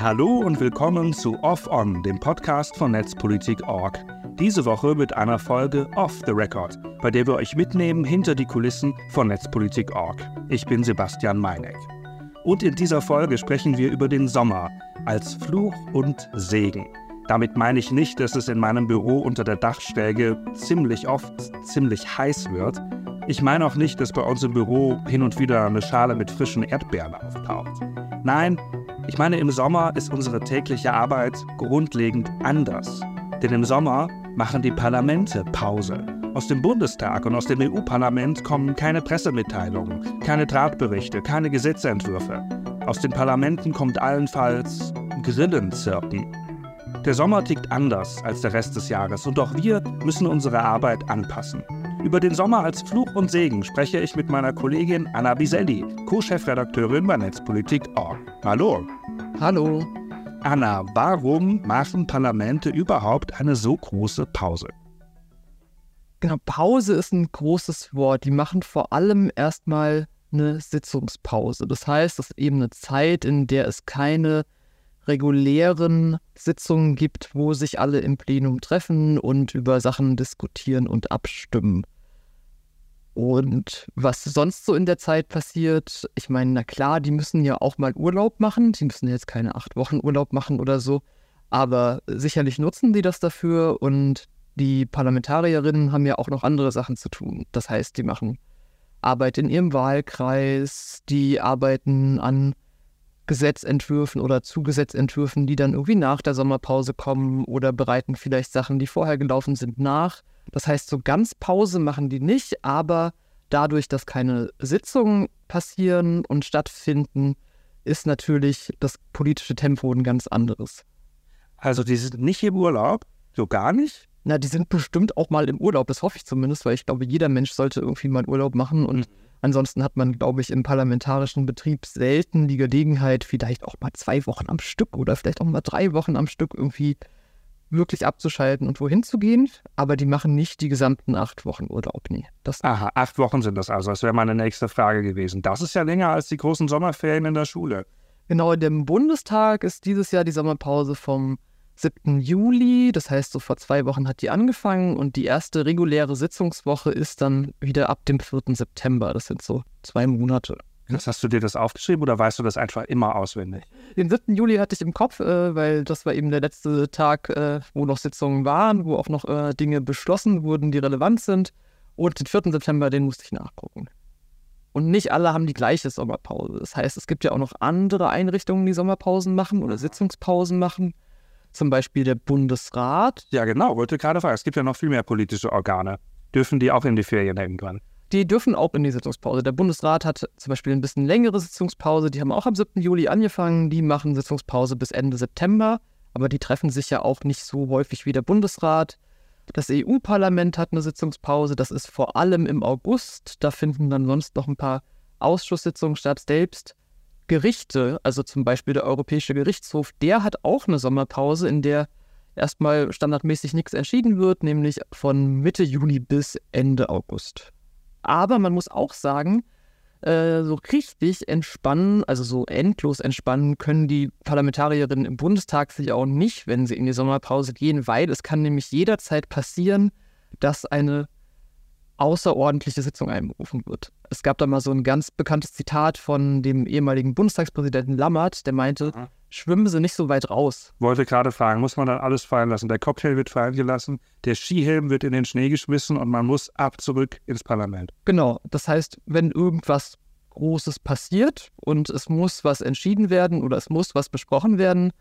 Hallo und willkommen zu Off On, dem Podcast von Netzpolitik.org. Diese Woche mit einer Folge Off the Record, bei der wir euch mitnehmen hinter die Kulissen von Netzpolitik.org. Ich bin Sebastian Meineck. Und in dieser Folge sprechen wir über den Sommer als Fluch und Segen. Damit meine ich nicht, dass es in meinem Büro unter der Dachschräge ziemlich oft ziemlich heiß wird. Ich meine auch nicht, dass bei uns im Büro hin und wieder eine Schale mit frischen Erdbeeren auftaucht. Nein, ich meine, im Sommer ist unsere tägliche Arbeit grundlegend anders. Denn im Sommer machen die Parlamente Pause. Aus dem Bundestag und aus dem EU-Parlament kommen keine Pressemitteilungen, keine Drahtberichte, keine Gesetzentwürfe. Aus den Parlamenten kommt allenfalls Grillenzirpen. Der Sommer tickt anders als der Rest des Jahres und auch wir müssen unsere Arbeit anpassen. Über den Sommer als Fluch und Segen spreche ich mit meiner Kollegin Anna Biselli, Co-Chefredakteurin bei Netzpolitik.org. Hallo. Hallo. Anna, warum machen Parlamente überhaupt eine so große Pause? Genau, Pause ist ein großes Wort. Die machen vor allem erstmal eine Sitzungspause. Das heißt, es ist eben eine Zeit, in der es keine regulären Sitzungen gibt, wo sich alle im Plenum treffen und über Sachen diskutieren und abstimmen. Und was sonst so in der Zeit passiert, ich meine, na klar, die müssen ja auch mal Urlaub machen. Die müssen jetzt keine acht Wochen Urlaub machen oder so. Aber sicherlich nutzen die das dafür und die Parlamentarierinnen haben ja auch noch andere Sachen zu tun. Das heißt, die machen Arbeit in ihrem Wahlkreis, die arbeiten an Gesetzentwürfen oder zu Gesetzentwürfen, die dann irgendwie nach der Sommerpause kommen oder bereiten vielleicht Sachen, die vorher gelaufen sind, nach. Das heißt, so ganz Pause machen die nicht, aber dadurch, dass keine Sitzungen passieren und stattfinden, ist natürlich das politische Tempo ein ganz anderes. Also die sind nicht im Urlaub, so gar nicht? Na, die sind bestimmt auch mal im Urlaub, das hoffe ich zumindest, weil ich glaube, jeder Mensch sollte irgendwie mal Urlaub machen und mhm. Ansonsten hat man, glaube ich, im parlamentarischen Betrieb selten die Gelegenheit, vielleicht auch mal zwei Wochen am Stück oder vielleicht auch mal drei Wochen am Stück irgendwie wirklich abzuschalten und wohin zu gehen. Aber die machen nicht die gesamten acht Wochen Urlaub. Nee. Das Aha, acht Wochen sind das also. Das wäre meine nächste Frage gewesen. Das ist ja länger als die großen Sommerferien in der Schule. Genau, in dem Bundestag ist dieses Jahr die Sommerpause vom 7. Juli. Das heißt, so vor zwei Wochen hat die angefangen und die erste reguläre Sitzungswoche ist dann wieder ab dem 4. September. Das sind so zwei Monate. Das hast du dir das aufgeschrieben oder weißt du das einfach immer auswendig? Den 7. Juli hatte ich im Kopf, äh, weil das war eben der letzte Tag, äh, wo noch Sitzungen waren, wo auch noch äh, Dinge beschlossen wurden, die relevant sind. Und den 4. September, den musste ich nachgucken. Und nicht alle haben die gleiche Sommerpause. Das heißt, es gibt ja auch noch andere Einrichtungen, die Sommerpausen machen oder Sitzungspausen machen zum Beispiel der Bundesrat. Ja, genau, wollte gerade fragen. Es gibt ja noch viel mehr politische Organe. Dürfen die auch in die Ferien irgendwann? Die dürfen auch in die Sitzungspause. Der Bundesrat hat zum Beispiel ein bisschen längere Sitzungspause. Die haben auch am 7. Juli angefangen. Die machen Sitzungspause bis Ende September. Aber die treffen sich ja auch nicht so häufig wie der Bundesrat. Das EU-Parlament hat eine Sitzungspause. Das ist vor allem im August. Da finden dann sonst noch ein paar Ausschusssitzungen statt. Selbst Gerichte, also zum Beispiel der Europäische Gerichtshof, der hat auch eine Sommerpause, in der erstmal standardmäßig nichts entschieden wird, nämlich von Mitte Juli bis Ende August. Aber man muss auch sagen, äh, so richtig entspannen, also so endlos entspannen können die Parlamentarierinnen im Bundestag sich auch nicht, wenn sie in die Sommerpause gehen, weil es kann nämlich jederzeit passieren, dass eine außerordentliche Sitzung einberufen wird. Es gab da mal so ein ganz bekanntes Zitat von dem ehemaligen Bundestagspräsidenten Lammert, der meinte, Aha. Schwimmen Sie nicht so weit raus. Wollte gerade fragen, muss man dann alles fallen lassen? Der Cocktail wird fallen gelassen, der Skihelm wird in den Schnee geschmissen und man muss ab zurück ins Parlament. Genau, das heißt, wenn irgendwas Großes passiert und es muss was entschieden werden oder es muss was besprochen werden,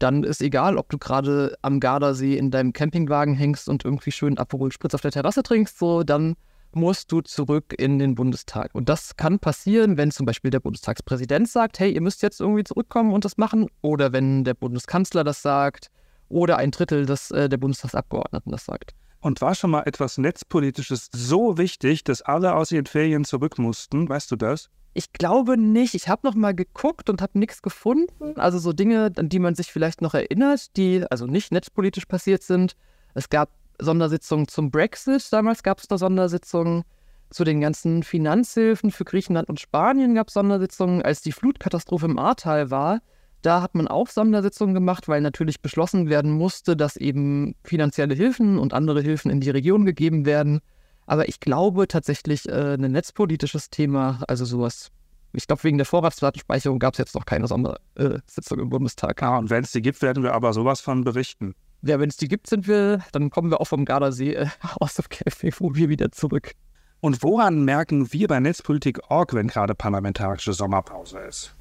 dann ist egal, ob du gerade am Gardasee in deinem Campingwagen hängst und irgendwie schön Aperol Spritz auf der Terrasse trinkst, so, dann musst du zurück in den Bundestag. Und das kann passieren, wenn zum Beispiel der Bundestagspräsident sagt, hey, ihr müsst jetzt irgendwie zurückkommen und das machen, oder wenn der Bundeskanzler das sagt, oder ein Drittel des, äh, der Bundestagsabgeordneten das sagt. Und war schon mal etwas Netzpolitisches so wichtig, dass alle aus ihren Ferien zurück mussten? Weißt du das? Ich glaube nicht. Ich habe noch mal geguckt und habe nichts gefunden. Also so Dinge, an die man sich vielleicht noch erinnert, die also nicht netzpolitisch passiert sind. Es gab Sondersitzungen zum Brexit. Damals gab es da Sondersitzungen. Zu den ganzen Finanzhilfen für Griechenland und Spanien gab es Sondersitzungen. Als die Flutkatastrophe im Ahrtal war, Da hat man auch Sondersitzungen gemacht, weil natürlich beschlossen werden musste, dass eben finanzielle Hilfen und andere Hilfen in die Region gegeben werden. Aber ich glaube tatsächlich, äh, ein netzpolitisches Thema, also sowas, ich glaube, wegen der Vorratsdatenspeicherung gab es jetzt noch keine Sondersitzung im Bundestag. Ja, und wenn es die gibt, werden wir aber sowas von berichten. Ja, wenn es die gibt, sind wir, dann kommen wir auch vom Gardasee äh, aus dem KfW wieder zurück. Und woran merken wir bei Netzpolitik.org, wenn gerade parlamentarische Sommerpause ist?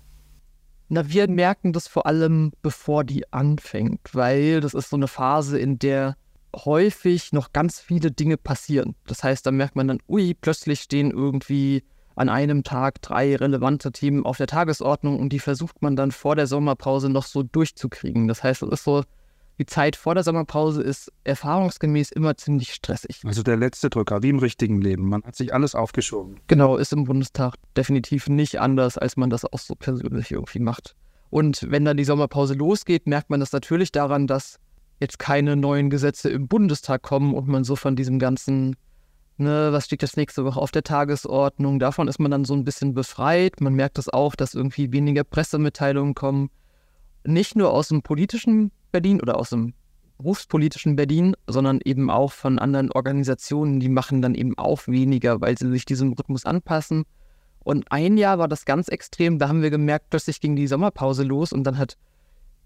Na, wir merken das vor allem, bevor die anfängt, weil das ist so eine Phase, in der häufig noch ganz viele Dinge passieren. Das heißt, da merkt man dann, ui, plötzlich stehen irgendwie an einem Tag drei relevante Themen auf der Tagesordnung und die versucht man dann vor der Sommerpause noch so durchzukriegen. Das heißt, es ist so die Zeit vor der Sommerpause ist erfahrungsgemäß immer ziemlich stressig. Also der letzte Drücker, wie im richtigen Leben. Man hat sich alles aufgeschoben. Genau, ist im Bundestag definitiv nicht anders, als man das auch so persönlich irgendwie macht. Und wenn dann die Sommerpause losgeht, merkt man das natürlich daran, dass jetzt keine neuen Gesetze im Bundestag kommen und man so von diesem ganzen, ne, was steht jetzt nächste Woche auf der Tagesordnung, davon ist man dann so ein bisschen befreit. Man merkt das auch, dass irgendwie weniger Pressemitteilungen kommen. Nicht nur aus dem politischen Berlin oder aus dem berufspolitischen Berlin, sondern eben auch von anderen Organisationen, die machen dann eben auch weniger, weil sie sich diesem Rhythmus anpassen. Und ein Jahr war das ganz extrem, da haben wir gemerkt, plötzlich ging die Sommerpause los und dann hat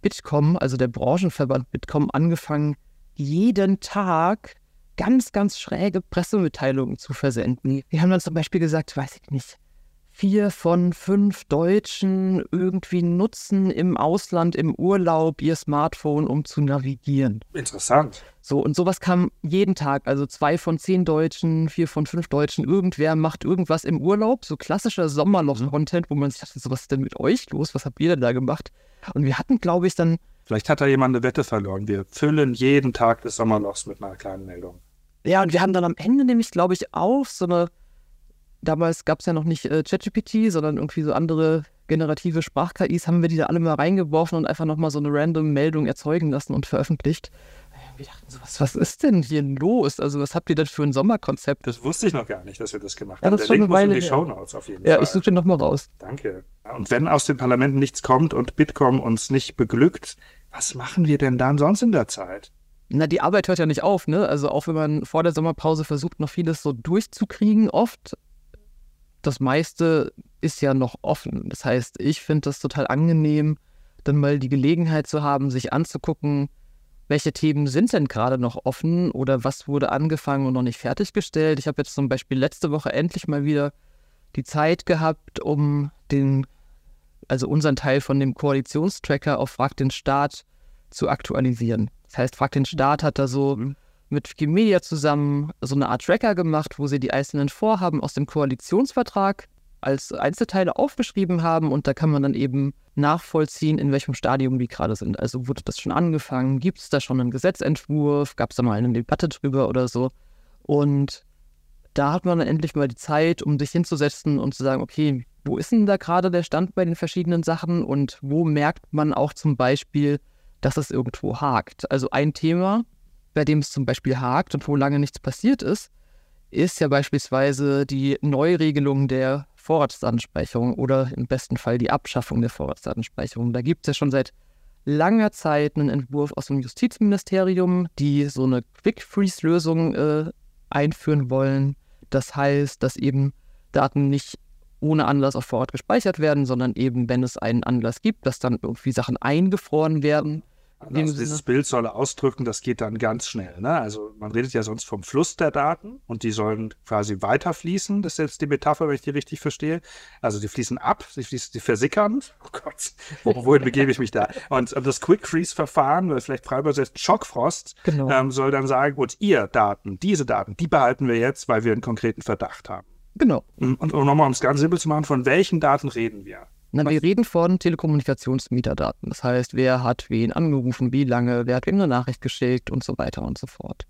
Bitkom, also der Branchenverband Bitkom, angefangen, jeden Tag ganz, ganz schräge Pressemitteilungen zu versenden. Die haben dann zum Beispiel gesagt, weiß ich nicht, vier von fünf Deutschen irgendwie nutzen im Ausland, im Urlaub ihr Smartphone, um zu navigieren. Interessant. So, und sowas kam jeden Tag. Also zwei von zehn Deutschen, vier von fünf Deutschen, irgendwer macht irgendwas im Urlaub. So klassischer Sommerloch-Content, wo man sich dachte, so, was ist denn mit euch los? Was habt ihr denn da gemacht? Und wir hatten, glaube ich, dann. Vielleicht hat da jemand eine Wette verloren. Wir füllen jeden Tag des Sommerlochs mit einer kleinen Meldung. Ja, und wir haben dann am Ende nämlich, glaube ich, auch so eine damals gab es ja noch nicht äh, ChatGPT, sondern irgendwie so andere generative Sprach-KIs, haben wir die da alle mal reingeworfen und einfach nochmal so eine random Meldung erzeugen lassen und veröffentlicht. Wir dachten so, was, was ist denn hier los? Also, was habt ihr denn für ein Sommerkonzept? Das wusste ich noch gar nicht, dass wir das gemacht ja, haben. Das Der Link muss in die Shownotes auf jeden ja, Fall. Ja, ich suche den nochmal raus. Danke. Und wenn aus den Parlamenten nichts kommt und Bitkom uns nicht beglückt, was machen wir denn dann sonst in der Zeit? Na, die Arbeit hört ja nicht auf, ne? Also auch wenn man vor der Sommerpause versucht, noch vieles so durchzukriegen, oft, das meiste ist ja noch offen. Das heißt, ich finde das total angenehm, dann mal die Gelegenheit zu haben, sich anzugucken, welche Themen sind denn gerade noch offen oder was wurde angefangen und noch nicht fertiggestellt. Ich habe jetzt zum Beispiel letzte Woche endlich mal wieder die Zeit gehabt, um den, also unseren Teil von dem Koalitionstracker auf Frag den Staat zu aktualisieren. Das heißt, Frag den Staat hat da so mhm mit Wikimedia zusammen so eine Art Tracker gemacht, wo sie die einzelnen Vorhaben aus dem Koalitionsvertrag als Einzelteile aufgeschrieben haben und da kann man dann eben nachvollziehen, in welchem Stadium die gerade sind. Also wurde das schon angefangen? Gibt es da schon einen Gesetzentwurf? Gab es da mal eine Debatte drüber oder so? Und da hat man dann endlich mal die Zeit, um sich hinzusetzen und zu sagen, okay, wo ist denn da gerade der Stand bei den verschiedenen Sachen und wo merkt man auch zum Beispiel, dass es irgendwo hakt? Also ein Thema, bei dem es zum Beispiel hakt und wo lange nichts passiert ist, ist ja beispielsweise die Neuregelung der Vorratsdatenspeicherung oder im besten Fall die Abschaffung der Vorratsdatenspeicherung. Da gibt es ja schon seit langer Zeit einen Entwurf aus dem Justizministerium, die so eine Quick-Freeze-Lösung äh, einführen wollen. Das heißt, dass eben Daten nicht ohne Anlass auf Vorrat gespeichert werden, sondern eben, wenn es einen Anlass gibt, dass dann irgendwie Sachen eingefroren werden also dieses Bild soll ausdrücken, das geht dann ganz schnell. Ne? Also man redet ja sonst vom Fluss der Daten und die sollen quasi weiterfließen. Das ist jetzt die Metapher, wenn ich die richtig verstehe. Also die fließen ab, die, fließen, die versickern. Oh Gott, wohin begebe ich mich da? Und, und das Quick Freeze-Verfahren, oder vielleicht frei übersetzt Schockfrost, genau. ähm, soll dann sagen, gut, ihr Daten, diese Daten, die behalten wir jetzt, weil wir einen konkreten Verdacht haben. Genau. Und, und nochmal, um es ganz simpel zu machen, von welchen Daten reden wir? Na, wir reden von Telekommunikationsmieterdaten. Das heißt, wer hat wen angerufen, wie lange, wer hat wem eine Nachricht geschickt und so weiter und so fort.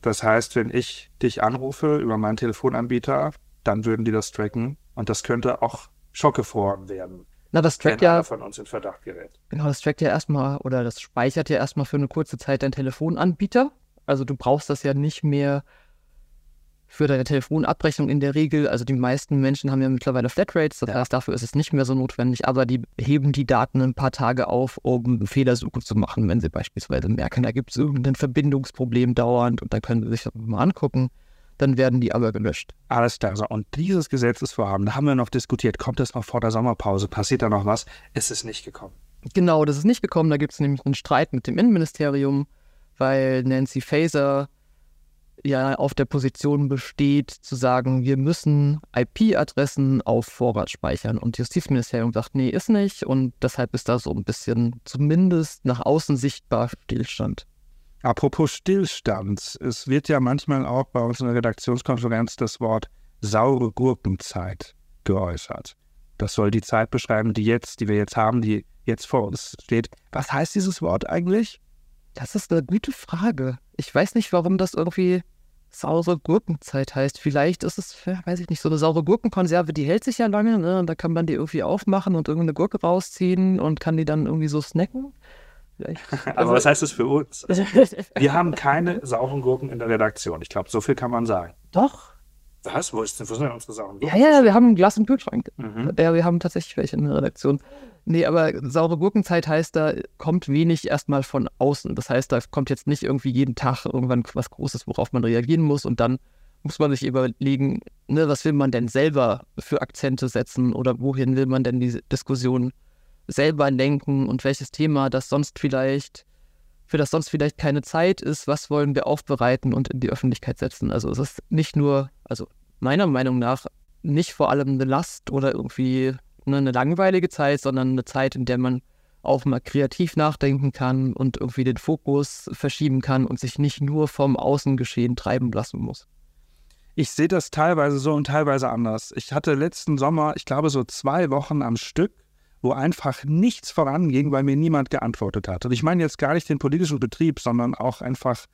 Das heißt, wenn ich dich anrufe über meinen Telefonanbieter, dann würden die das tracken und das könnte auch schockgefroren werden. Na, das trackt ja von uns in Verdacht gerät. Genau, das trackt ja erstmal oder das speichert ja erstmal für eine kurze Zeit dein Telefonanbieter. Also du brauchst das ja nicht mehr für deine Telefonabrechnung in der Regel, also die meisten Menschen haben ja mittlerweile Flatrates, das heißt, dafür ist es nicht mehr so notwendig, aber die heben die Daten ein paar Tage auf, um Fehlersuche zu machen, wenn sie beispielsweise merken, da gibt es irgendein Verbindungsproblem dauernd und dann können sie sich das mal angucken, dann werden die aber gelöscht. Alles klar. So, und dieses Gesetzesvorhaben, da haben wir noch diskutiert, kommt das noch vor der Sommerpause, passiert da noch was? Es ist nicht gekommen. Genau, das ist nicht gekommen, da gibt es nämlich einen Streit mit dem Innenministerium, weil Nancy Faeser ja auf der Position besteht, zu sagen, wir müssen IP-Adressen auf Vorrat speichern. Und Justizministerium sagt, nee, ist nicht. Und deshalb ist da so ein bisschen zumindest nach außen sichtbar Stillstand. Apropos Stillstand, es wird ja manchmal auch bei uns in der Redaktionskonferenz das Wort saure Gurkenzeit geäußert. Das soll die Zeit beschreiben, die jetzt, die wir jetzt haben, die jetzt vor uns steht. Was heißt dieses Wort eigentlich? Das ist eine gute Frage. Ich weiß nicht, warum das irgendwie saure Gurkenzeit heißt. Vielleicht ist es, weiß ich nicht, so eine saure Gurkenkonserve, die hält sich ja lange, ne? Und da kann man die irgendwie aufmachen und irgendeine Gurke rausziehen und kann die dann irgendwie so snacken. Aber also, was heißt das für uns? Wir haben keine sauren Gurken in der Redaktion. Ich glaube, so viel kann man sagen. Doch. Was? Wo, ist denn, wo sind denn unsere Gurken? Ja, ja, wir haben ein Glas im Kühlschrank. Mhm. Ja, wir haben tatsächlich welche in der Redaktion. Nee, aber saure Gurkenzeit heißt, da kommt wenig erstmal von außen. Das heißt, da kommt jetzt nicht irgendwie jeden Tag irgendwann was Großes, worauf man reagieren muss. Und dann muss man sich überlegen, ne, was will man denn selber für Akzente setzen oder wohin will man denn diese Diskussion selber lenken und welches Thema das sonst vielleicht, für das sonst vielleicht keine Zeit ist, was wollen wir aufbereiten und in die Öffentlichkeit setzen. Also es ist nicht nur, also meiner Meinung nach, nicht vor allem eine Last oder irgendwie Ne, eine langweilige Zeit, sondern eine Zeit, in der man auch mal kreativ nachdenken kann und irgendwie den Fokus verschieben kann und sich nicht nur vom Außengeschehen treiben lassen muss. Ich sehe das teilweise so und teilweise anders. Ich hatte letzten Sommer, ich glaube, so zwei Wochen am Stück, wo einfach nichts voranging, weil mir niemand geantwortet hat. Und ich meine jetzt gar nicht den politischen Betrieb, sondern auch einfach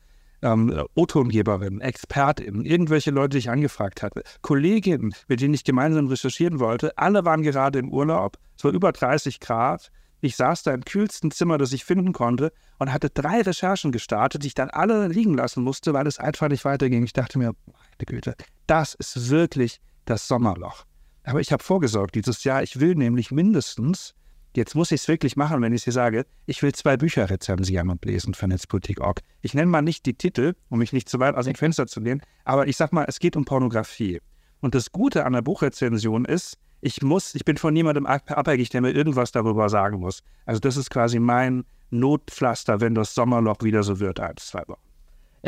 ähm, O-Tongeberin, Expertin, irgendwelche Leute, die ich angefragt hatte, Kolleginnen, mit denen ich gemeinsam recherchieren wollte, alle waren gerade im Urlaub, es war über 30 Grad. Ich saß da im kühlsten Zimmer, das ich finden konnte und hatte drei Recherchen gestartet, die ich dann alle liegen lassen musste, weil es einfach nicht weiterging. Ich dachte mir, meine Güte, das ist wirklich das Sommerloch. Aber ich habe vorgesorgt dieses Jahr. Ich will nämlich mindestens Jetzt muss ich es wirklich machen, wenn ich dir sage, ich will zwei Bücher rezensieren und lesen für Netzpolitik.org. Ich nenne mal nicht die Titel, um mich nicht zu weit aus dem Fenster zu lehnen, aber ich sag mal, es geht um Pornografie. Und das Gute an der Buchrezension ist, ich muss, ich bin von niemandem abhängig, der mir irgendwas darüber sagen muss. Also das ist quasi mein Notpflaster, wenn das Sommerloch wieder so wird, eins, zwei Wochen.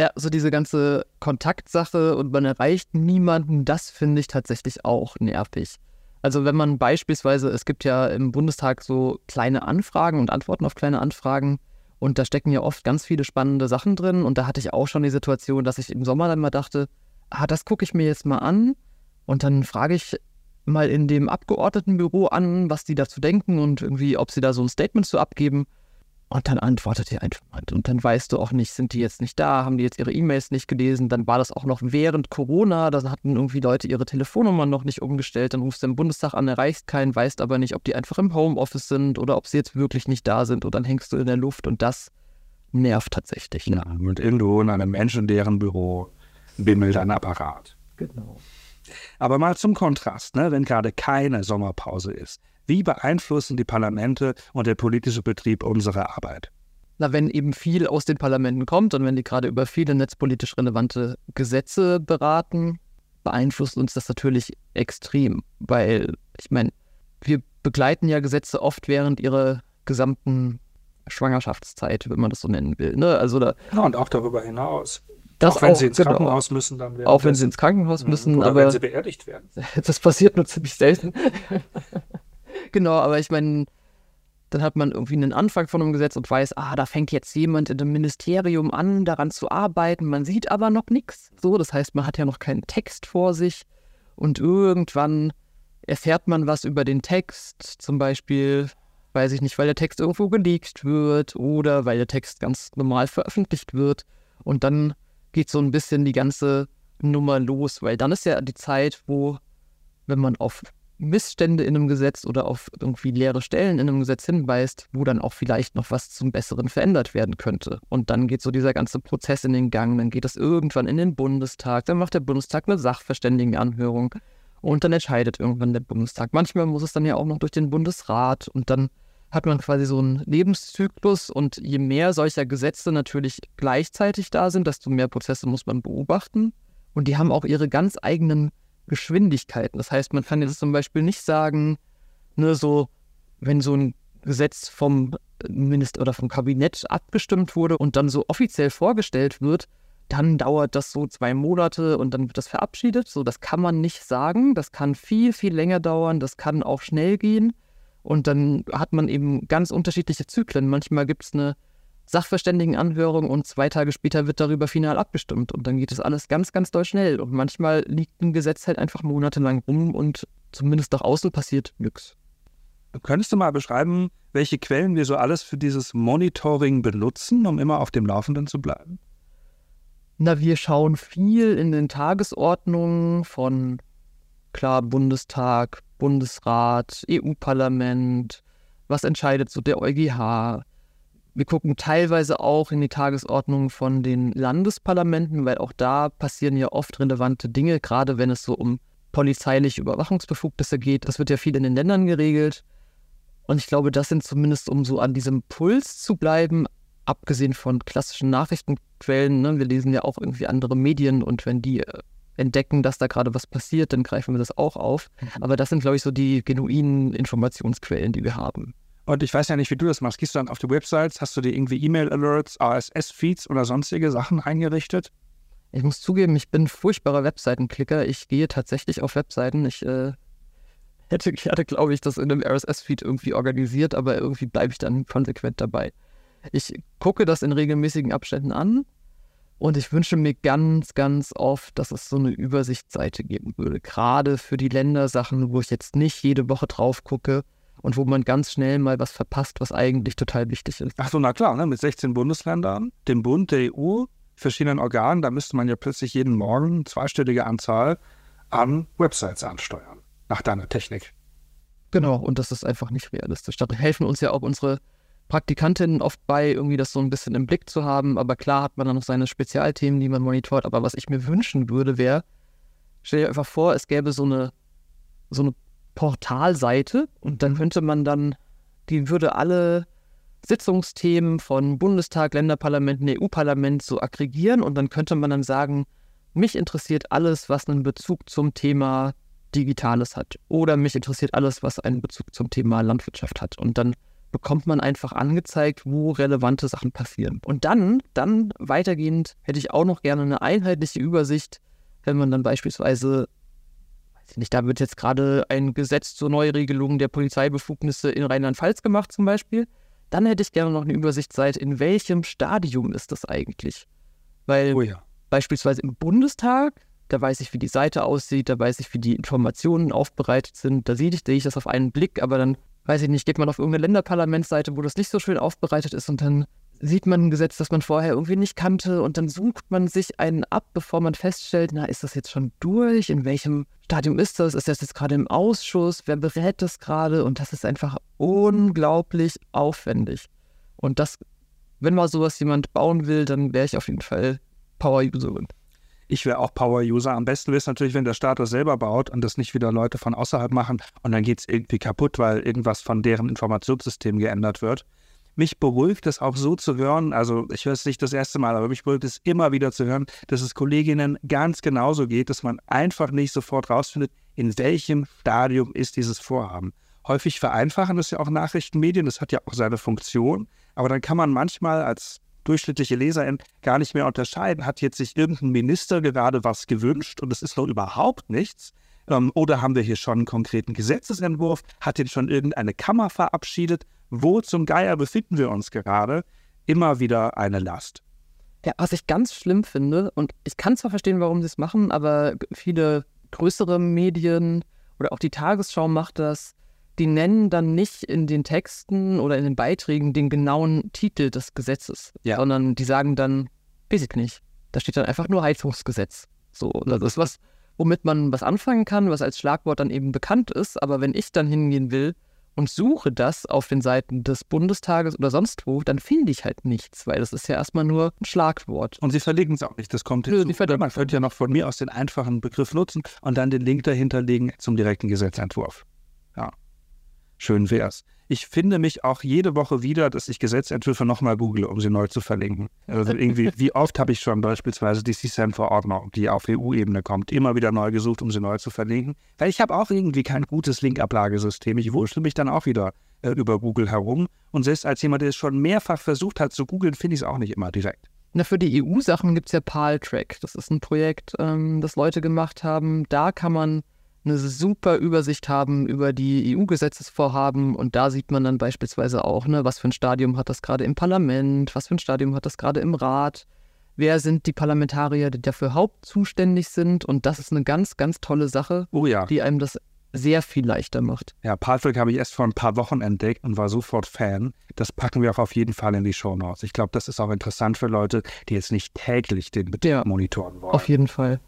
Ja, so diese ganze Kontaktsache und man erreicht niemanden, das finde ich tatsächlich auch nervig. Also wenn man beispielsweise, es gibt ja im Bundestag so kleine Anfragen und Antworten auf kleine Anfragen und da stecken ja oft ganz viele spannende Sachen drin und da hatte ich auch schon die Situation, dass ich im Sommer dann mal dachte, ah, das gucke ich mir jetzt mal an und dann frage ich mal in dem Abgeordnetenbüro an, was die dazu denken und irgendwie, ob sie da so ein Statement zu abgeben. Und dann antwortet ihr einfach mal. Und dann weißt du auch nicht, sind die jetzt nicht da, haben die jetzt ihre E-Mails nicht gelesen. Dann war das auch noch während Corona, da hatten irgendwie Leute ihre Telefonnummern noch nicht umgestellt. Dann rufst du im Bundestag an, erreichst keinen, weißt aber nicht, ob die einfach im Homeoffice sind oder ob sie jetzt wirklich nicht da sind. Und dann hängst du in der Luft und das nervt tatsächlich. Ne? Ja, und irgendwo in einem Menschen, deren Büro bimmelt ein Apparat. Genau. Aber mal zum Kontrast, ne? wenn gerade keine Sommerpause ist. Wie beeinflussen die Parlamente und der politische Betrieb unsere Arbeit? Na, wenn eben viel aus den Parlamenten kommt und wenn die gerade über viele netzpolitisch relevante Gesetze beraten, beeinflusst uns das natürlich extrem, weil ich meine, wir begleiten ja Gesetze oft während ihrer gesamten Schwangerschaftszeit, wenn man das so nennen will. Ne? Also da, ja, und auch darüber hinaus. Das auch wenn auch, sie ins genau. Krankenhaus müssen, dann Auch wenn sie ins Krankenhaus mhm. müssen, Oder aber wenn sie beerdigt werden. Das passiert nur ziemlich selten. genau, aber ich meine, dann hat man irgendwie einen Anfang von einem Gesetz und weiß, ah, da fängt jetzt jemand in dem Ministerium an, daran zu arbeiten. Man sieht aber noch nichts. So, das heißt, man hat ja noch keinen Text vor sich. Und irgendwann erfährt man was über den Text, zum Beispiel, weiß ich nicht, weil der Text irgendwo geleakt wird oder weil der Text ganz normal veröffentlicht wird. Und dann geht so ein bisschen die ganze Nummer los, weil dann ist ja die Zeit, wo, wenn man auf Missstände in einem Gesetz oder auf irgendwie leere Stellen in einem Gesetz hinweist, wo dann auch vielleicht noch was zum Besseren verändert werden könnte. Und dann geht so dieser ganze Prozess in den Gang, dann geht es irgendwann in den Bundestag, dann macht der Bundestag eine Sachverständigenanhörung und dann entscheidet irgendwann der Bundestag. Manchmal muss es dann ja auch noch durch den Bundesrat und dann hat man quasi so einen Lebenszyklus und je mehr solcher Gesetze natürlich gleichzeitig da sind, desto mehr Prozesse muss man beobachten. Und die haben auch ihre ganz eigenen Geschwindigkeiten. Das heißt, man kann jetzt zum Beispiel nicht sagen, ne, so, wenn so ein Gesetz vom Minister oder vom Kabinett abgestimmt wurde und dann so offiziell vorgestellt wird, dann dauert das so zwei Monate und dann wird das verabschiedet. So, das kann man nicht sagen. Das kann viel, viel länger dauern. Das kann auch schnell gehen. Und dann hat man eben ganz unterschiedliche Zyklen. Manchmal gibt es eine Sachverständigenanhörung und zwei Tage später wird darüber final abgestimmt. Und dann geht das alles ganz, ganz doll schnell. Und manchmal liegt ein Gesetz halt einfach monatelang rum und zumindest nach außen passiert nichts. Könntest du mal beschreiben, welche Quellen wir so alles für dieses Monitoring benutzen, um immer auf dem Laufenden zu bleiben? Na, wir schauen viel in den Tagesordnungen von, klar, Bundestag, Bundesrat, EU-Parlament, was entscheidet so der EuGH, wir gucken teilweise auch in die Tagesordnung von den Landesparlamenten, weil auch da passieren ja oft relevante Dinge, gerade wenn es so um polizeiliche Überwachungsbefugnisse geht. Das wird ja viel in den Ländern geregelt. Und ich glaube, das sind zumindest, um so an diesem Puls zu bleiben, abgesehen von klassischen Nachrichtenquellen. Ne? Wir lesen ja auch irgendwie andere Medien und wenn die äh, entdecken, dass da gerade was passiert, dann greifen wir das auch auf. Mhm. Aber das sind, glaube ich, so die genuinen Informationsquellen, die wir haben. Und ich weiß ja nicht, wie du das machst. Gehst du dann auf die Websites, hast du dir irgendwie E-Mail-Alerts, RSS-Feeds oder sonstige Sachen eingerichtet? Ich muss zugeben, ich bin furchtbarer Webseitenklicker. Ich gehe tatsächlich auf Webseiten. Ich äh, hätte gerne, glaube ich, das in einem RSS-Feed irgendwie organisiert, aber irgendwie bleibe ich dann konsequent dabei. Ich gucke das in regelmäßigen Abständen an und ich wünsche mir ganz, ganz oft, dass es so eine Übersichtsseite geben würde. Gerade für die Ländersachen, wo ich jetzt nicht jede Woche drauf gucke, und wo man ganz schnell mal was verpasst, was eigentlich total wichtig ist. Ach so, na klar, ne? mit 16 Bundesländern, dem Bund, der EU, verschiedenen Organen, da müsste man ja plötzlich jeden Morgen eine zweistellige Anzahl an Websites ansteuern, nach deiner Technik. Genau, und das ist einfach nicht realistisch. Da helfen uns ja auch unsere Praktikantinnen oft bei, irgendwie das so ein bisschen im Blick zu haben. Aber klar hat man dann noch seine Spezialthemen, die man monitort. Aber was ich mir wünschen würde, wäre, stell dir einfach vor, es gäbe so eine, so eine Portalseite und dann könnte man dann, die würde alle Sitzungsthemen von Bundestag, Länderparlamenten, EU-Parlament so aggregieren und dann könnte man dann sagen, mich interessiert alles, was einen Bezug zum Thema Digitales hat oder mich interessiert alles, was einen Bezug zum Thema Landwirtschaft hat und dann bekommt man einfach angezeigt, wo relevante Sachen passieren. Und dann, dann weitergehend hätte ich auch noch gerne eine einheitliche Übersicht, wenn man dann beispielsweise nicht, da wird jetzt gerade ein Gesetz zur Neuregelung der Polizeibefugnisse in Rheinland-Pfalz gemacht zum Beispiel. Dann hätte ich gerne noch eine Übersichtszeit, in welchem Stadium ist das eigentlich? Weil oh ja. beispielsweise im Bundestag, da weiß ich, wie die Seite aussieht, da weiß ich, wie die Informationen aufbereitet sind, da sehe ich, sehe ich das auf einen Blick, aber dann, weiß ich nicht, geht man auf irgendeine Länderparlamentsseite, wo das nicht so schön aufbereitet ist und dann sieht man ein Gesetz, das man vorher irgendwie nicht kannte und dann sucht man sich einen ab, bevor man feststellt, na, ist das jetzt schon durch? In welchem Stadium ist das? Ist das jetzt gerade im Ausschuss? Wer berät das gerade? Und das ist einfach unglaublich aufwendig. Und das, wenn mal sowas jemand bauen will, dann wäre ich auf jeden Fall Power-Userin. Ich wäre auch Power-User. Am besten wäre es natürlich, wenn der Staat das selber baut und das nicht wieder Leute von außerhalb machen und dann geht es irgendwie kaputt, weil irgendwas von deren Informationssystem geändert wird mich beruhigt es auch so zu hören, also ich höre es nicht das erste Mal, aber mich beruhigt es immer wieder zu hören, dass es Kolleginnen ganz genauso geht, dass man einfach nicht sofort rausfindet, in welchem Stadium ist dieses Vorhaben. Häufig vereinfachen das ja auch Nachrichtenmedien, das hat ja auch seine Funktion, aber dann kann man manchmal als durchschnittliche Leserin gar nicht mehr unterscheiden, hat jetzt sich irgendein Minister gerade was gewünscht und es ist noch überhaupt nichts, ähm, oder haben wir hier schon einen konkreten Gesetzesentwurf, hat den schon irgendeine Kammer verabschiedet wo zum Geier befinden wir uns gerade, immer wieder eine Last. Ja, was ich ganz schlimm finde, und ich kann zwar verstehen, warum sie es machen, aber viele größere Medien oder auch die Tagesschau macht das, die nennen dann nicht in den Texten oder in den Beiträgen den genauen Titel des Gesetzes, ja. sondern die sagen dann, weiß ich nicht. Da steht dann einfach nur Heizungsgesetz. So, das ist was, womit man was anfangen kann, was als Schlagwort dann eben bekannt ist. Aber wenn ich dann hingehen will und suche das auf den Seiten des Bundestages oder sonst wo, dann finde ich halt nichts, weil das ist ja erstmal nur ein Schlagwort. Und sie verlinken es auch nicht, das kommt hinzu. Nö, Man könnte ja noch von mir aus den einfachen Begriff nutzen und dann den Link dahinter legen zum direkten Gesetzentwurf. Ja, schön wär's ich finde mich auch jede Woche wieder, dass ich Gesetzentwürfe nochmal google, um sie neu zu verlinken. Also irgendwie, wie oft habe ich schon beispielsweise die CSAM-Verordnung, die auf EU-Ebene kommt, immer wieder neu gesucht, um sie neu zu verlinken. Weil ich habe auch irgendwie kein gutes Linkablagesystem. Ich wurschtel mich dann auch wieder äh, über Google herum. Und selbst als jemand, der es schon mehrfach versucht hat zu googeln, finde ich es auch nicht immer direkt. Na, für die EU-Sachen gibt es ja PAL-Track. Das ist ein Projekt, ähm, das Leute gemacht haben. Da kann man eine super Übersicht haben über die EU-Gesetzesvorhaben und da sieht man dann beispielsweise auch, ne, was für ein Stadium hat das gerade im Parlament, was für ein Stadium hat das gerade im Rat, wer sind die Parlamentarier, die dafür hauptzuständig sind und das ist eine ganz, ganz tolle Sache, oh ja. die einem das sehr viel leichter macht. Ja, Patrick habe ich erst vor ein paar Wochen entdeckt und war sofort Fan. Das packen wir auch auf jeden Fall in die Show Notes. Ich glaube, das ist auch interessant für Leute, die jetzt nicht täglich den Betrieb ja, monitoren wollen. Auf jeden Fall.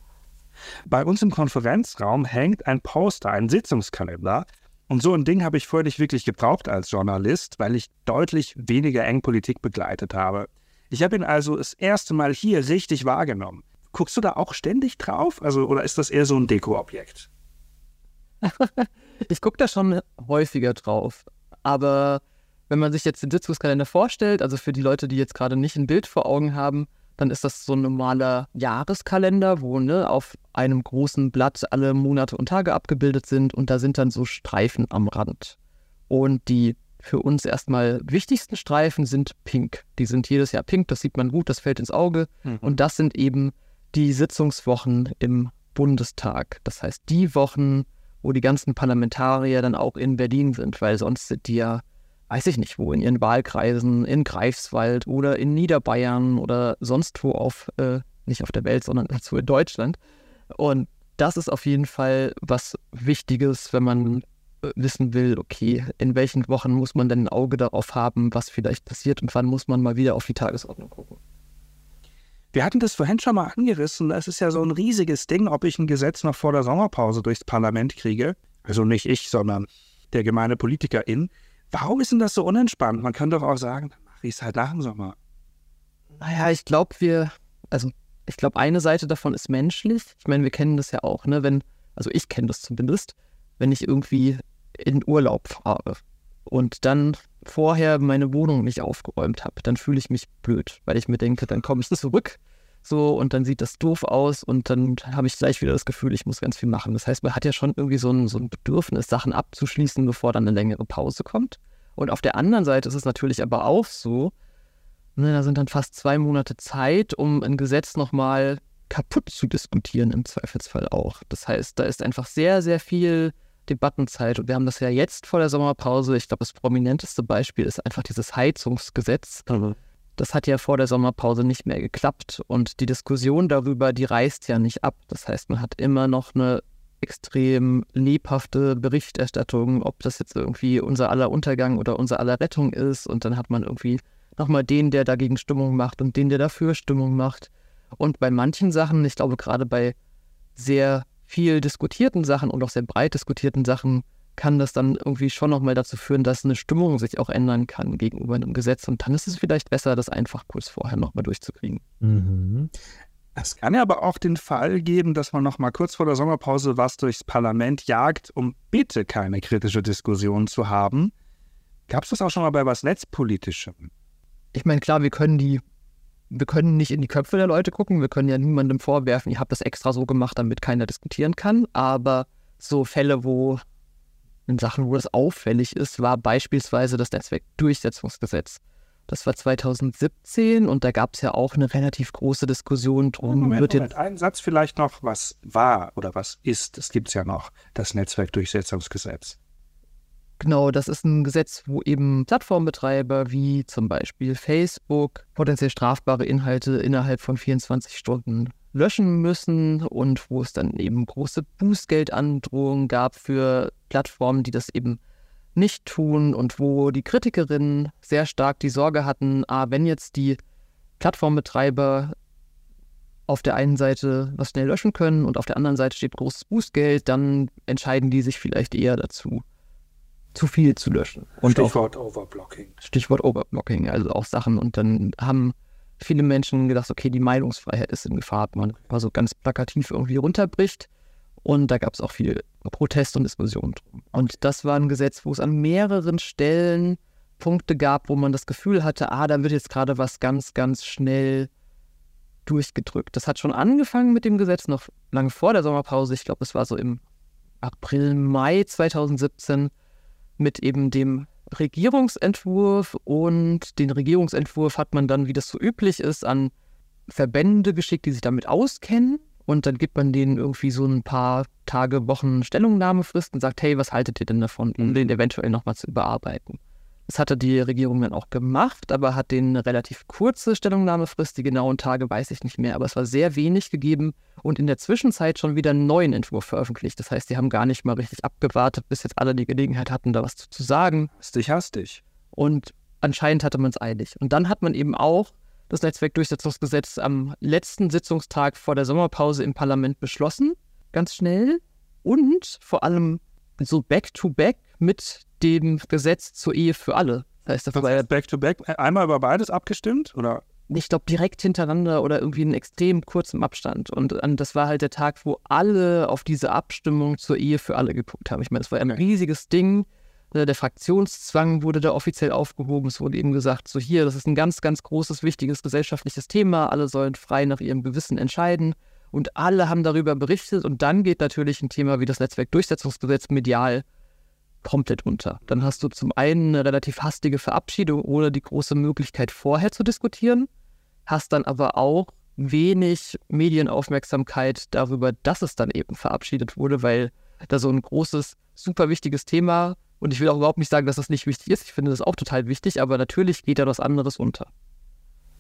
Bei uns im Konferenzraum hängt ein Poster, ein Sitzungskalender. Und so ein Ding habe ich vorher nicht wirklich gebraucht als Journalist, weil ich deutlich weniger eng Politik begleitet habe. Ich habe ihn also das erste Mal hier richtig wahrgenommen. Guckst du da auch ständig drauf? Also, oder ist das eher so ein Dekoobjekt? ich gucke da schon häufiger drauf. Aber wenn man sich jetzt den Sitzungskalender vorstellt, also für die Leute, die jetzt gerade nicht ein Bild vor Augen haben, dann ist das so ein normaler Jahreskalender, wo ne, auf einem großen Blatt alle Monate und Tage abgebildet sind und da sind dann so Streifen am Rand. Und die für uns erstmal wichtigsten Streifen sind pink. Die sind jedes Jahr pink, das sieht man gut, das fällt ins Auge. Mhm. Und das sind eben die Sitzungswochen im Bundestag. Das heißt, die Wochen, wo die ganzen Parlamentarier dann auch in Berlin sind, weil sonst sind die ja weiß ich nicht wo, in ihren Wahlkreisen, in Greifswald oder in Niederbayern oder sonst wo auf, äh, nicht auf der Welt, sondern dazu in Deutschland. Und das ist auf jeden Fall was Wichtiges, wenn man äh, wissen will, okay, in welchen Wochen muss man denn ein Auge darauf haben, was vielleicht passiert und wann muss man mal wieder auf die Tagesordnung gucken. Wir hatten das vorhin schon mal angerissen. Es ist ja so ein riesiges Ding, ob ich ein Gesetz noch vor der Sommerpause durchs Parlament kriege. Also nicht ich, sondern der gemeine Politikerin. Warum ist denn das so unentspannt? Man kann doch auch sagen, dann mache ich es halt nach dem Sommer. Naja, ich glaube, wir, also ich glaube, eine Seite davon ist menschlich. Ich meine, wir kennen das ja auch, ne? Wenn, also ich kenne das zumindest, wenn ich irgendwie in Urlaub fahre und dann vorher meine Wohnung nicht aufgeräumt habe, dann fühle ich mich blöd, weil ich mir denke, dann komme ich zurück so und dann sieht das doof aus und dann habe ich gleich wieder das Gefühl, ich muss ganz viel machen. Das heißt, man hat ja schon irgendwie so ein, so ein Bedürfnis, Sachen abzuschließen, bevor dann eine längere Pause kommt. Und auf der anderen Seite ist es natürlich aber auch so, ne, da sind dann fast zwei Monate Zeit, um ein Gesetz nochmal kaputt zu diskutieren, im Zweifelsfall auch. Das heißt, da ist einfach sehr, sehr viel Debattenzeit. Und wir haben das ja jetzt vor der Sommerpause. Ich glaube, das prominenteste Beispiel ist einfach dieses Heizungsgesetz. Mhm das hat ja vor der Sommerpause nicht mehr geklappt und die Diskussion darüber, die reißt ja nicht ab. Das heißt, man hat immer noch eine extrem lebhafte Berichterstattung, ob das jetzt irgendwie unser aller Untergang oder unser aller Rettung ist. Und dann hat man irgendwie nochmal den, der dagegen Stimmung macht und den, der dafür Stimmung macht. Und bei manchen Sachen, ich glaube gerade bei sehr viel diskutierten Sachen und auch sehr breit diskutierten Sachen, kann das dann irgendwie schon nochmal dazu führen, dass eine Stimmung sich auch ändern kann gegenüber einem Gesetz. Und dann ist es vielleicht besser, das einfach kurz vorher nochmal durchzukriegen. Mhm. Es kann ja aber auch den Fall geben, dass man nochmal kurz vor der Sommerpause was durchs Parlament jagt, um bitte keine kritische Diskussion zu haben. Gab es das auch schon mal bei was Netzpolitischem? Ich meine, klar, wir können die, wir können nicht in die Köpfe der Leute gucken, wir können ja niemandem vorwerfen, ihr habt das extra so gemacht, damit keiner diskutieren kann, aber so Fälle, wo in Sachen, wo das auffällig ist, war beispielsweise das Netzwerkdurchsetzungsgesetz. Das war 2017 und da gab es ja auch eine relativ große Diskussion drum. Moment, wird Moment. Ein Satz vielleicht noch, was war oder was ist, das gibt es ja noch, das Netzwerkdurchsetzungsgesetz. Genau, das ist ein Gesetz, wo eben Plattformbetreiber wie zum Beispiel Facebook potenziell strafbare Inhalte innerhalb von 24 Stunden löschen müssen und wo es dann eben große Bußgeldandrohungen gab für Plattformen, die das eben nicht tun und wo die Kritikerinnen sehr stark die Sorge hatten, ah, wenn jetzt die Plattformbetreiber auf der einen Seite was schnell löschen können und auf der anderen Seite steht großes Bußgeld, dann entscheiden die sich vielleicht eher dazu, zu viel zu löschen. Und Stichwort auch, Overblocking. Stichwort Overblocking, also auch Sachen. Und dann haben viele Menschen gedacht, okay, die Meinungsfreiheit ist in Gefahr, man mal so ganz plakativ irgendwie runterbricht. Und da gab es auch viel Protest und Diskussion drum. Und das war ein Gesetz, wo es an mehreren Stellen Punkte gab, wo man das Gefühl hatte, ah, da wird jetzt gerade was ganz, ganz schnell durchgedrückt. Das hat schon angefangen mit dem Gesetz noch lange vor der Sommerpause. Ich glaube, es war so im April, Mai 2017 mit eben dem Regierungsentwurf und den Regierungsentwurf hat man dann, wie das so üblich ist, an Verbände geschickt, die sich damit auskennen. Und dann gibt man denen irgendwie so ein paar Tage, Wochen Stellungnahmefrist und sagt, hey, was haltet ihr denn davon, um den eventuell nochmal zu überarbeiten? Das hatte die Regierung dann auch gemacht, aber hat den eine relativ kurze Stellungnahmefrist. Die genauen Tage weiß ich nicht mehr, aber es war sehr wenig gegeben und in der Zwischenzeit schon wieder einen neuen Entwurf veröffentlicht. Das heißt, die haben gar nicht mal richtig abgewartet, bis jetzt alle die Gelegenheit hatten, da was zu, zu sagen. Hastig, hastig. Und anscheinend hatte man es eilig. Und dann hat man eben auch das Netzwerkdurchsetzungsgesetz am letzten Sitzungstag vor der Sommerpause im Parlament beschlossen, ganz schnell und vor allem so back-to-back -back mit dem Gesetz zur Ehe für alle. Das heißt, das war ja back-to-back, -back, einmal über beides abgestimmt oder? Ich glaube, direkt hintereinander oder irgendwie in extrem kurzem Abstand. Und, und das war halt der Tag, wo alle auf diese Abstimmung zur Ehe für alle geguckt haben. Ich meine, es war ein riesiges Ding. Ne, der Fraktionszwang wurde da offiziell aufgehoben. Es wurde eben gesagt, so hier, das ist ein ganz, ganz großes, wichtiges gesellschaftliches Thema. Alle sollen frei nach ihrem Gewissen entscheiden. Und alle haben darüber berichtet. Und dann geht natürlich ein Thema wie das Netzwerkdurchsetzungsgesetz medial komplett unter. Dann hast du zum einen eine relativ hastige Verabschiedung ohne die große Möglichkeit vorher zu diskutieren, hast dann aber auch wenig Medienaufmerksamkeit darüber, dass es dann eben verabschiedet wurde, weil da so ein großes, super wichtiges Thema und ich will auch überhaupt nicht sagen, dass das nicht wichtig ist. Ich finde das auch total wichtig, aber natürlich geht da was anderes unter.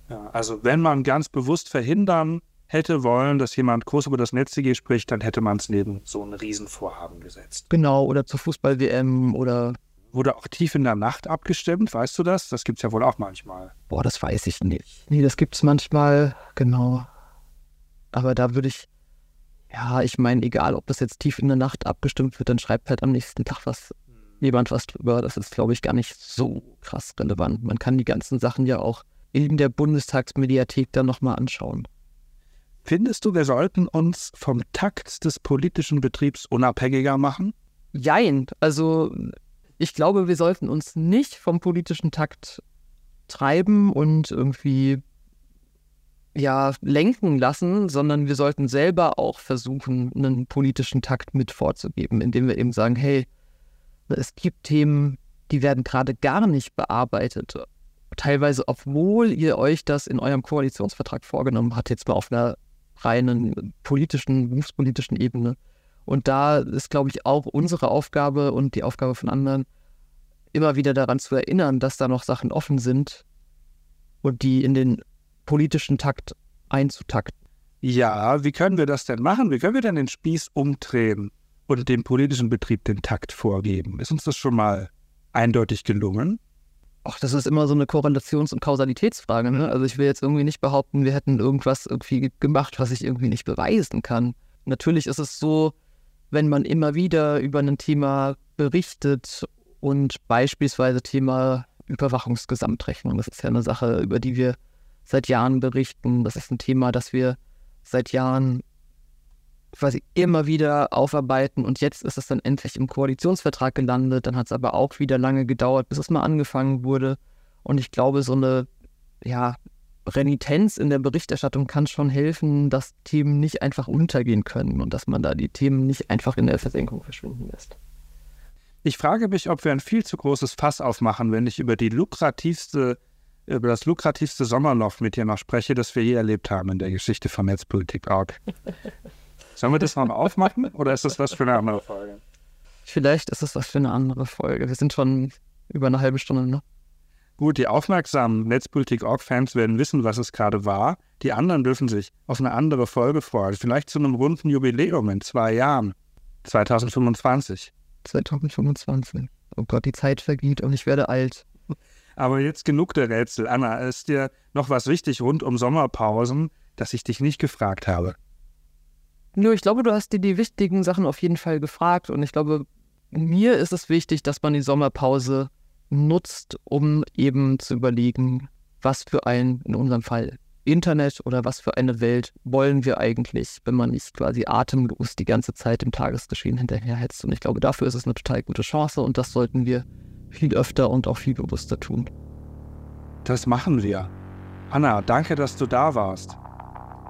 Ja, also wenn man ganz bewusst verhindern hätte wollen, dass jemand groß über das NetzDG spricht, dann hätte man es neben so ein Riesenvorhaben gesetzt. Genau, oder zur Fußball-WM oder. Wurde auch tief in der Nacht abgestimmt, weißt du das? Das gibt es ja wohl auch manchmal. Boah, das weiß ich nicht. Nee, das gibt es manchmal, genau. Aber da würde ich, ja, ich meine, egal, ob das jetzt tief in der Nacht abgestimmt wird, dann schreibt halt am nächsten Tag was jemand was drüber. Das ist, glaube ich, gar nicht so krass relevant. Man kann die ganzen Sachen ja auch in der Bundestagsmediathek dann nochmal anschauen. Findest du, wir sollten uns vom Takt des politischen Betriebs unabhängiger machen? Jein. Also ich glaube, wir sollten uns nicht vom politischen Takt treiben und irgendwie ja lenken lassen, sondern wir sollten selber auch versuchen, einen politischen Takt mit vorzugeben, indem wir eben sagen, hey, es gibt Themen, die werden gerade gar nicht bearbeitet. Teilweise, obwohl ihr euch das in eurem Koalitionsvertrag vorgenommen habt, jetzt mal auf einer reinen politischen, berufspolitischen Ebene. Und da ist, glaube ich, auch unsere Aufgabe und die Aufgabe von anderen, immer wieder daran zu erinnern, dass da noch Sachen offen sind und die in den politischen Takt einzutakten. Ja, wie können wir das denn machen? Wie können wir denn den Spieß umdrehen und dem politischen Betrieb den Takt vorgeben? Ist uns das schon mal eindeutig gelungen? Ach, das ist immer so eine Korrelations- und Kausalitätsfrage. Ne? Also ich will jetzt irgendwie nicht behaupten, wir hätten irgendwas irgendwie gemacht, was ich irgendwie nicht beweisen kann. Natürlich ist es so, wenn man immer wieder über ein Thema berichtet und beispielsweise Thema Überwachungsgesamtrechnung, das ist ja eine Sache, über die wir seit Jahren berichten. Das ist ein Thema, das wir seit Jahren quasi immer wieder aufarbeiten und jetzt ist es dann endlich im Koalitionsvertrag gelandet. Dann hat es aber auch wieder lange gedauert, bis es mal angefangen wurde. Und ich glaube, so eine ja, Renitenz in der Berichterstattung kann schon helfen, dass Themen nicht einfach untergehen können und dass man da die Themen nicht einfach in der Versenkung verschwinden lässt. Ich frage mich, ob wir ein viel zu großes Fass aufmachen, wenn ich über die lukrativste, über das lukrativste Sommerloch mit dir noch spreche, das wir je erlebt haben in der Geschichte von Netzpolitik.org. Sollen wir das noch aufmachen oder ist das was für eine andere Folge? Vielleicht ist es was für eine andere Folge. Wir sind schon über eine halbe Stunde, ne? Gut, die aufmerksamen Netzpolitik-Org-Fans werden wissen, was es gerade war. Die anderen dürfen sich auf eine andere Folge freuen. Vielleicht zu einem runden Jubiläum in zwei Jahren. 2025. 2025. Oh Gott, die Zeit vergeht und ich werde alt. Aber jetzt genug der Rätsel. Anna, ist dir noch was wichtig rund um Sommerpausen? dass ich dich nicht gefragt habe? Nö, ich glaube, du hast dir die wichtigen Sachen auf jeden Fall gefragt und ich glaube, mir ist es wichtig, dass man die Sommerpause nutzt, um eben zu überlegen, was für ein, in unserem Fall, Internet oder was für eine Welt wollen wir eigentlich, wenn man nicht quasi atemlos die ganze Zeit im Tagesgeschehen hinterherhetzt. Und ich glaube, dafür ist es eine total gute Chance und das sollten wir viel öfter und auch viel bewusster tun. Das machen wir. Anna, danke, dass du da warst.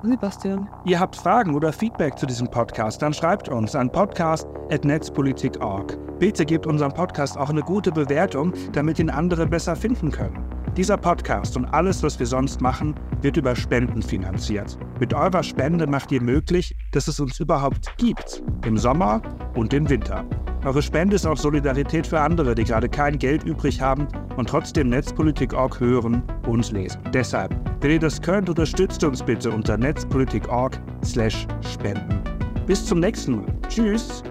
Sebastian. Ihr habt Fragen oder Feedback zu diesem Podcast, dann schreibt uns an podcast.netzpolitik.org. Bitte gebt unserem Podcast auch eine gute Bewertung, damit ihn andere besser finden können. Dieser Podcast und alles, was wir sonst machen, wird über Spenden finanziert. Mit eurer Spende macht ihr möglich, dass es uns überhaupt gibt. Im Sommer und im Winter. Eure Spende ist auch Solidarität für andere, die gerade kein Geld übrig haben und trotzdem Netzpolitik.org hören und lesen. Deshalb, wenn ihr das könnt, unterstützt uns bitte unter netzpolitik.org/spenden. Bis zum nächsten Mal. Tschüss.